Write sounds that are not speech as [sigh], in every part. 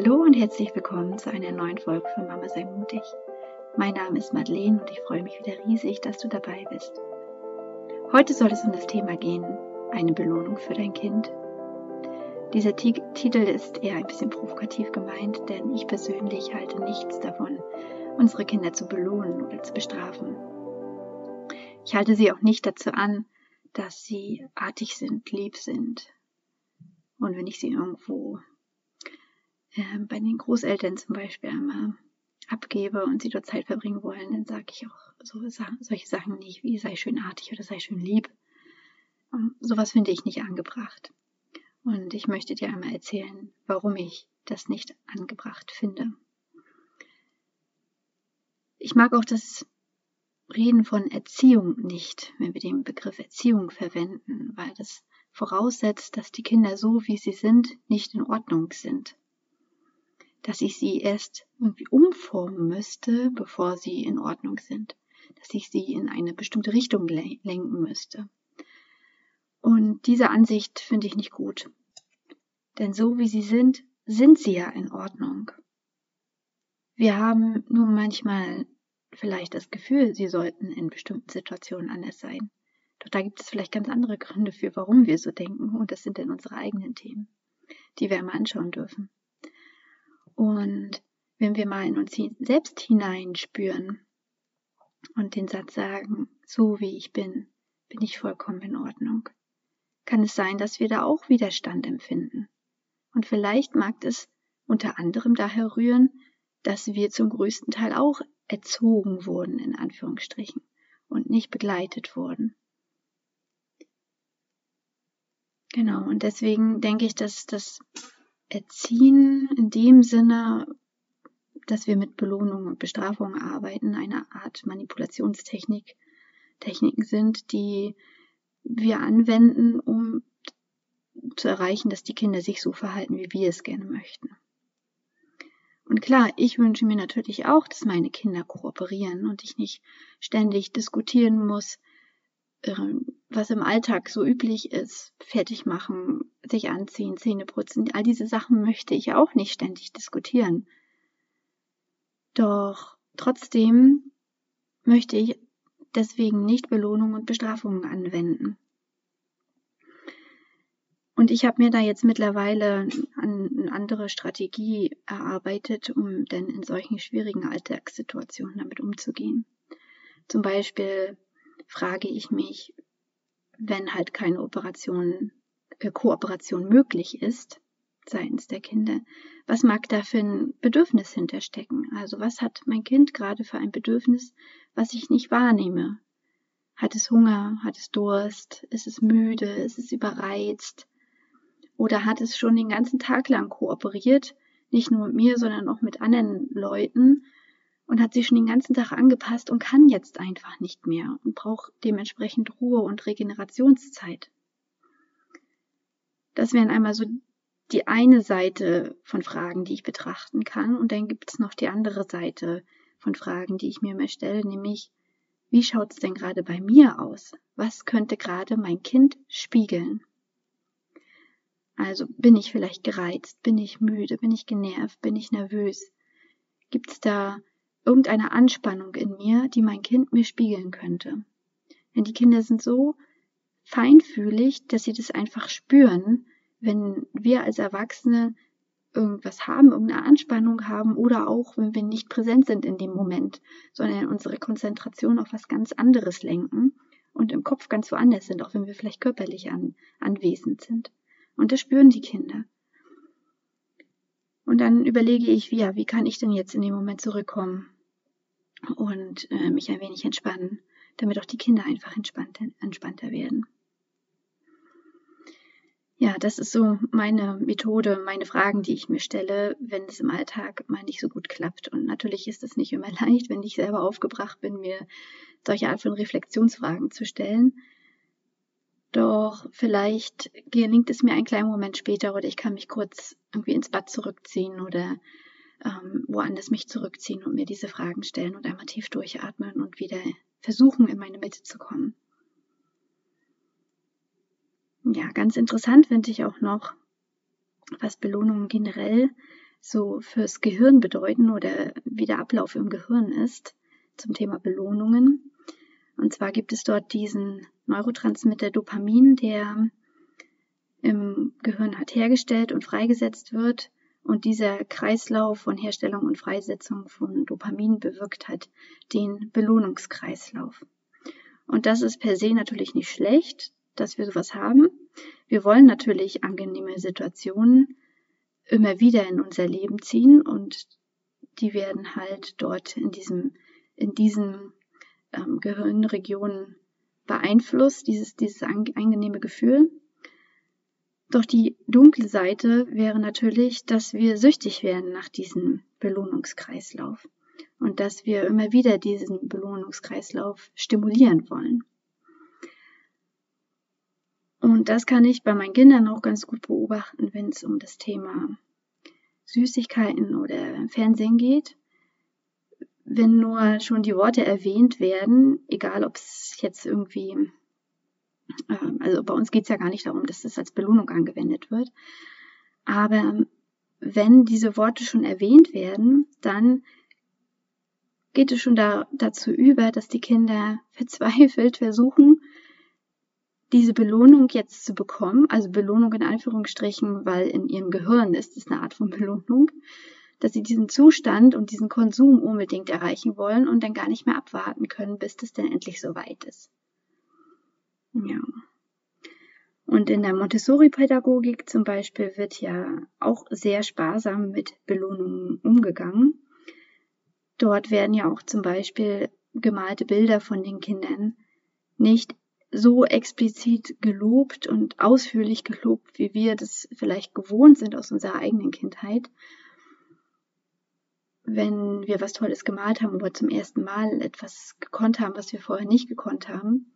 Hallo und herzlich willkommen zu einer neuen Folge von Mama sei mutig. Mein Name ist Madeleine und ich freue mich wieder riesig, dass du dabei bist. Heute soll es um das Thema gehen, eine Belohnung für dein Kind. Dieser T Titel ist eher ein bisschen provokativ gemeint, denn ich persönlich halte nichts davon, unsere Kinder zu belohnen oder zu bestrafen. Ich halte sie auch nicht dazu an, dass sie artig sind, lieb sind. Und wenn ich sie irgendwo äh, bei den Großeltern zum Beispiel einmal abgebe und sie dort Zeit verbringen wollen, dann sage ich auch so, solche Sachen nicht wie sei schön artig oder sei schön lieb. Um, ähm, sowas finde ich nicht angebracht. Und ich möchte dir einmal erzählen, warum ich das nicht angebracht finde. Ich mag auch das Reden von Erziehung nicht, wenn wir den Begriff Erziehung verwenden, weil das voraussetzt, dass die Kinder so, wie sie sind, nicht in Ordnung sind dass ich sie erst irgendwie umformen müsste, bevor sie in Ordnung sind, dass ich sie in eine bestimmte Richtung lenken müsste. Und diese Ansicht finde ich nicht gut. Denn so wie sie sind, sind sie ja in Ordnung. Wir haben nur manchmal vielleicht das Gefühl, sie sollten in bestimmten Situationen anders sein. Doch da gibt es vielleicht ganz andere Gründe für, warum wir so denken. Und das sind dann unsere eigenen Themen, die wir einmal anschauen dürfen. Und wenn wir mal in uns selbst hineinspüren und den Satz sagen, so wie ich bin, bin ich vollkommen in Ordnung, kann es sein, dass wir da auch Widerstand empfinden. Und vielleicht mag es unter anderem daher rühren, dass wir zum größten Teil auch erzogen wurden, in Anführungsstrichen, und nicht begleitet wurden. Genau, und deswegen denke ich, dass das Erziehen in dem Sinne, dass wir mit Belohnung und Bestrafung arbeiten, eine Art Manipulationstechnik, Techniken sind, die wir anwenden, um zu erreichen, dass die Kinder sich so verhalten, wie wir es gerne möchten. Und klar, ich wünsche mir natürlich auch, dass meine Kinder kooperieren und ich nicht ständig diskutieren muss, was im Alltag so üblich ist, fertig machen, sich anziehen, Zähne putzen, all diese Sachen möchte ich auch nicht ständig diskutieren. Doch trotzdem möchte ich deswegen nicht Belohnungen und Bestrafungen anwenden. Und ich habe mir da jetzt mittlerweile eine andere Strategie erarbeitet, um dann in solchen schwierigen Alltagssituationen damit umzugehen. Zum Beispiel frage ich mich, wenn halt keine Operation, äh, Kooperation möglich ist seitens der Kinder, was mag da für ein Bedürfnis hinterstecken? Also was hat mein Kind gerade für ein Bedürfnis, was ich nicht wahrnehme? Hat es Hunger? Hat es Durst? Ist es müde? Ist es überreizt? Oder hat es schon den ganzen Tag lang kooperiert, nicht nur mit mir, sondern auch mit anderen Leuten und hat sich schon den ganzen Tag angepasst und kann jetzt einfach nicht mehr und braucht dementsprechend Ruhe und Regenerationszeit. Das wären einmal so die eine Seite von Fragen, die ich betrachten kann. Und dann gibt es noch die andere Seite von Fragen, die ich mir immer stelle, nämlich, wie schaut es denn gerade bei mir aus? Was könnte gerade mein Kind spiegeln? Also bin ich vielleicht gereizt, bin ich müde, bin ich genervt, bin ich nervös? Gibt es da irgendeine Anspannung in mir, die mein Kind mir spiegeln könnte. Denn die Kinder sind so feinfühlig, dass sie das einfach spüren, wenn wir als Erwachsene irgendwas haben, irgendeine Anspannung haben oder auch, wenn wir nicht präsent sind in dem Moment, sondern unsere Konzentration auf was ganz anderes lenken und im Kopf ganz woanders sind, auch wenn wir vielleicht körperlich an, anwesend sind. Und das spüren die Kinder. Und dann überlege ich, ja, wie kann ich denn jetzt in dem Moment zurückkommen? Und äh, mich ein wenig entspannen, damit auch die Kinder einfach entspannter, entspannter werden. Ja, das ist so meine Methode, meine Fragen, die ich mir stelle, wenn es im Alltag mal nicht so gut klappt. Und natürlich ist es nicht immer [laughs] leicht, wenn ich selber aufgebracht bin, mir solche Art von Reflexionsfragen zu stellen. Doch vielleicht gelingt es mir einen kleinen Moment später oder ich kann mich kurz irgendwie ins Bad zurückziehen oder ähm, woanders mich zurückziehen und mir diese Fragen stellen und einmal tief durchatmen und wieder versuchen, in meine Mitte zu kommen. Ja, ganz interessant finde ich auch noch, was Belohnungen generell so fürs Gehirn bedeuten oder wie der Ablauf im Gehirn ist zum Thema Belohnungen. Und zwar gibt es dort diesen Neurotransmitter Dopamin, der im Gehirn hat hergestellt und freigesetzt wird. Und dieser Kreislauf von Herstellung und Freisetzung von Dopamin bewirkt hat den Belohnungskreislauf. Und das ist per se natürlich nicht schlecht, dass wir sowas haben. Wir wollen natürlich angenehme Situationen immer wieder in unser Leben ziehen und die werden halt dort in diesem, in diesen ähm, Gehirnregionen beeinflusst, dieses, dieses angenehme Gefühl. Doch die dunkle Seite wäre natürlich, dass wir süchtig werden nach diesem Belohnungskreislauf und dass wir immer wieder diesen Belohnungskreislauf stimulieren wollen. Und das kann ich bei meinen Kindern auch ganz gut beobachten, wenn es um das Thema Süßigkeiten oder Fernsehen geht. Wenn nur schon die Worte erwähnt werden, egal ob es jetzt irgendwie also bei uns geht es ja gar nicht darum, dass das als Belohnung angewendet wird. Aber wenn diese Worte schon erwähnt werden, dann geht es schon da, dazu über, dass die Kinder [laughs] verzweifelt versuchen, diese Belohnung jetzt zu bekommen, also Belohnung in Anführungsstrichen, weil in ihrem Gehirn ist es eine Art von Belohnung, dass sie diesen Zustand und diesen Konsum unbedingt erreichen wollen und dann gar nicht mehr abwarten können, bis das denn endlich soweit ist. Ja. Und in der Montessori-Pädagogik zum Beispiel wird ja auch sehr sparsam mit Belohnungen umgegangen. Dort werden ja auch zum Beispiel gemalte Bilder von den Kindern nicht so explizit gelobt und ausführlich gelobt, wie wir das vielleicht gewohnt sind aus unserer eigenen Kindheit. Wenn wir was Tolles gemalt haben oder zum ersten Mal etwas gekonnt haben, was wir vorher nicht gekonnt haben,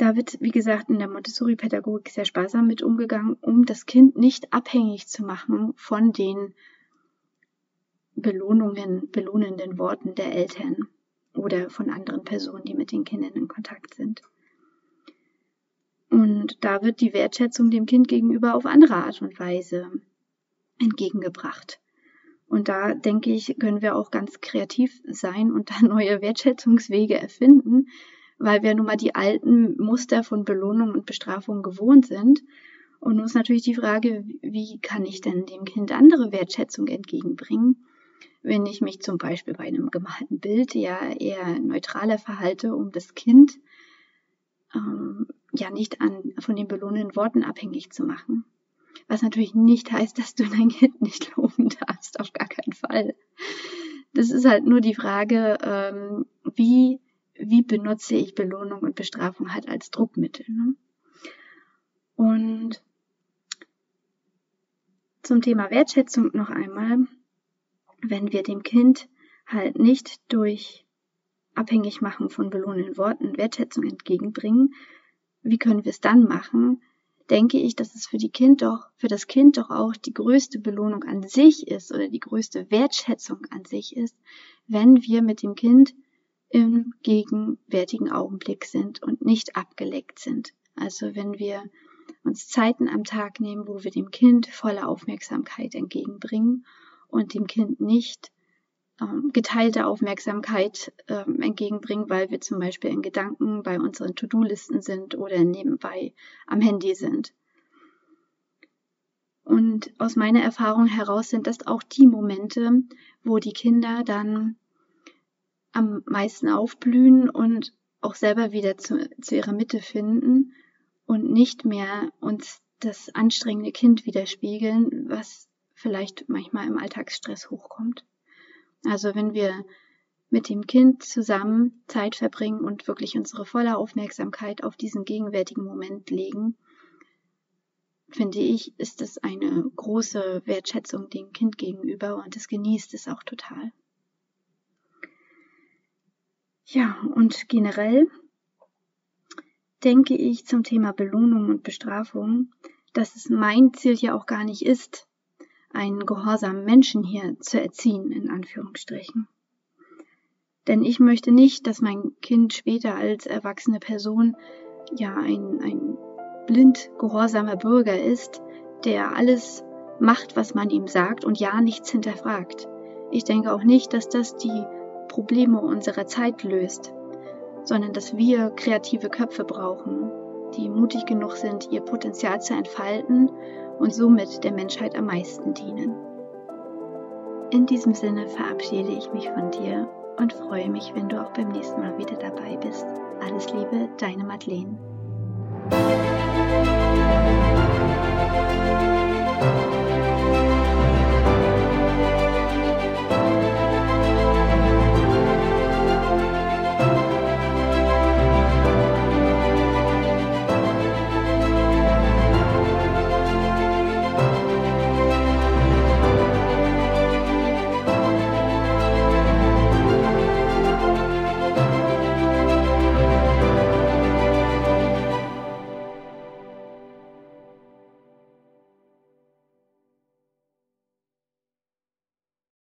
da wird, wie gesagt, in der Montessori-Pädagogik sehr sparsam mit umgegangen, um das Kind nicht abhängig zu machen von den Belohnungen, belohnenden Worten der Eltern oder von anderen Personen, die mit den Kindern in Kontakt sind. Und da wird die Wertschätzung dem Kind gegenüber auf andere Art und Weise entgegengebracht. Und da denke ich, können wir auch ganz kreativ sein und da neue Wertschätzungswege erfinden, weil wir nun mal die alten Muster von Belohnung und Bestrafung gewohnt sind. Und nun ist natürlich die Frage, wie kann ich denn dem Kind andere Wertschätzung entgegenbringen, wenn ich mich zum Beispiel bei einem gemalten Bild ja eher neutraler verhalte, um das Kind ähm, ja nicht an, von den belohnenden Worten abhängig zu machen. Was natürlich nicht heißt, dass du dein Kind nicht loben darfst, auf gar keinen Fall. Das ist halt nur die Frage, ähm, wie wie benutze ich Belohnung und Bestrafung halt als Druckmittel. Ne? Und zum Thema Wertschätzung noch einmal, wenn wir dem Kind halt nicht durch abhängig machen von belohnenden Worten Wertschätzung entgegenbringen, wie können wir es dann machen? Denke ich, dass es für die Kind doch, für das Kind doch auch die größte Belohnung an sich ist oder die größte Wertschätzung an sich ist, wenn wir mit dem Kind gegenwärtigen Augenblick sind und nicht abgeleckt sind. Also wenn wir uns Zeiten am Tag nehmen, wo wir dem Kind volle Aufmerksamkeit entgegenbringen und dem Kind nicht ähm, geteilte Aufmerksamkeit ähm, entgegenbringen, weil wir zum Beispiel in Gedanken bei unseren To-Do-Listen sind oder nebenbei am Handy sind. Und aus meiner Erfahrung heraus sind das auch die Momente, wo die Kinder dann am meisten aufblühen und auch selber wieder zu, zu ihrer Mitte finden und nicht mehr uns das anstrengende Kind widerspiegeln, was vielleicht manchmal im Alltagsstress hochkommt. Also wenn wir mit dem Kind zusammen Zeit verbringen und wirklich unsere volle Aufmerksamkeit auf diesen gegenwärtigen Moment legen, finde ich, ist es eine große Wertschätzung dem Kind gegenüber und es genießt es auch total. Ja, und generell denke ich zum Thema Belohnung und Bestrafung, dass es mein Ziel ja auch gar nicht ist, einen gehorsamen Menschen hier zu erziehen, in Anführungsstrichen. Denn ich möchte nicht, dass mein Kind später als erwachsene Person ja ein, ein blind gehorsamer Bürger ist, der alles macht, was man ihm sagt und ja nichts hinterfragt. Ich denke auch nicht, dass das die Probleme unserer Zeit löst, sondern dass wir kreative Köpfe brauchen, die mutig genug sind, ihr Potenzial zu entfalten und somit der Menschheit am meisten dienen. In diesem Sinne verabschiede ich mich von dir und freue mich, wenn du auch beim nächsten Mal wieder dabei bist. Alles Liebe, deine Madeleine.